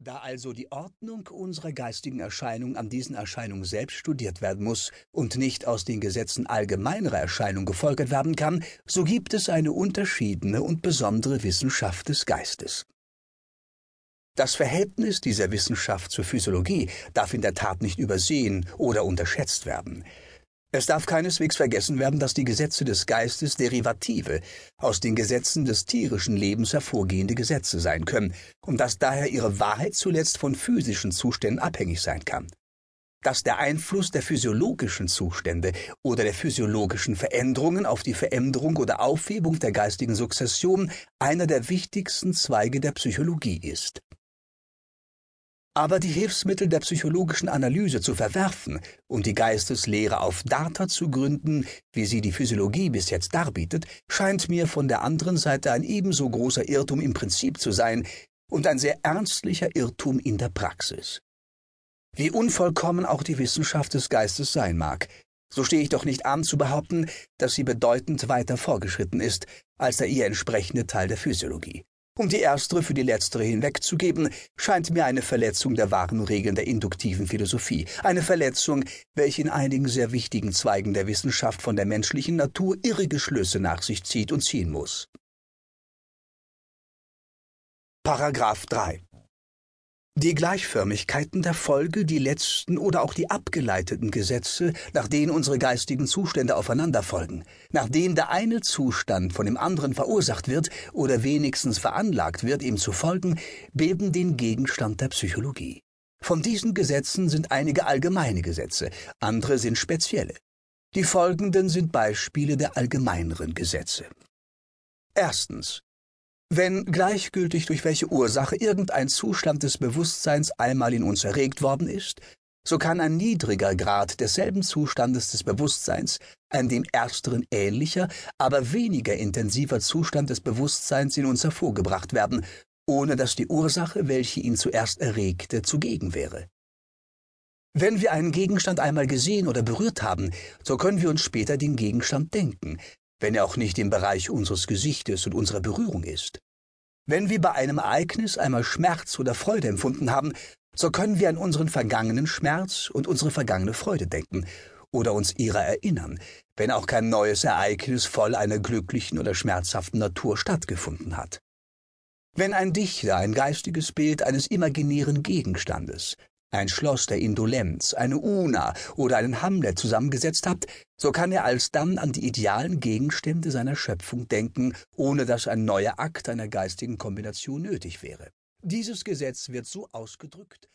Da also die Ordnung unserer geistigen Erscheinung an diesen Erscheinungen selbst studiert werden muss und nicht aus den Gesetzen allgemeinerer Erscheinung gefolgert werden kann, so gibt es eine unterschiedene und besondere Wissenschaft des Geistes. Das Verhältnis dieser Wissenschaft zur Physiologie darf in der Tat nicht übersehen oder unterschätzt werden. Es darf keineswegs vergessen werden, dass die Gesetze des Geistes Derivative, aus den Gesetzen des tierischen Lebens hervorgehende Gesetze sein können und dass daher ihre Wahrheit zuletzt von physischen Zuständen abhängig sein kann. Dass der Einfluss der physiologischen Zustände oder der physiologischen Veränderungen auf die Veränderung oder Aufhebung der geistigen Sukzession einer der wichtigsten Zweige der Psychologie ist. Aber die Hilfsmittel der psychologischen Analyse zu verwerfen und die Geisteslehre auf Data zu gründen, wie sie die Physiologie bis jetzt darbietet, scheint mir von der anderen Seite ein ebenso großer Irrtum im Prinzip zu sein und ein sehr ernstlicher Irrtum in der Praxis. Wie unvollkommen auch die Wissenschaft des Geistes sein mag, so stehe ich doch nicht an zu behaupten, dass sie bedeutend weiter vorgeschritten ist als der ihr entsprechende Teil der Physiologie. Um die erstere für die letztere hinwegzugeben, scheint mir eine Verletzung der wahren Regeln der induktiven Philosophie, eine Verletzung, welche in einigen sehr wichtigen Zweigen der Wissenschaft von der menschlichen Natur irrige Schlüsse nach sich zieht und ziehen muss. Paragraph 3 die Gleichförmigkeiten der Folge, die letzten oder auch die abgeleiteten Gesetze, nach denen unsere geistigen Zustände aufeinander folgen, nach denen der eine Zustand von dem anderen verursacht wird oder wenigstens veranlagt wird, ihm zu folgen, bilden den Gegenstand der Psychologie. Von diesen Gesetzen sind einige allgemeine Gesetze, andere sind spezielle. Die folgenden sind Beispiele der allgemeineren Gesetze. Erstens. Wenn gleichgültig durch welche Ursache irgendein Zustand des Bewusstseins einmal in uns erregt worden ist, so kann ein niedriger Grad desselben Zustandes des Bewusstseins ein dem ersteren ähnlicher, aber weniger intensiver Zustand des Bewusstseins in uns hervorgebracht werden, ohne dass die Ursache, welche ihn zuerst erregte, zugegen wäre. Wenn wir einen Gegenstand einmal gesehen oder berührt haben, so können wir uns später den Gegenstand denken, wenn er auch nicht im Bereich unseres Gesichtes und unserer Berührung ist. Wenn wir bei einem Ereignis einmal Schmerz oder Freude empfunden haben, so können wir an unseren vergangenen Schmerz und unsere vergangene Freude denken oder uns ihrer erinnern, wenn auch kein neues Ereignis voll einer glücklichen oder schmerzhaften Natur stattgefunden hat. Wenn ein Dichter ein geistiges Bild eines imaginären Gegenstandes, ein Schloss der Indolenz, eine Una oder einen Hamlet zusammengesetzt habt, so kann er alsdann an die idealen Gegenstände seiner Schöpfung denken, ohne dass ein neuer Akt einer geistigen Kombination nötig wäre. Dieses Gesetz wird so ausgedrückt,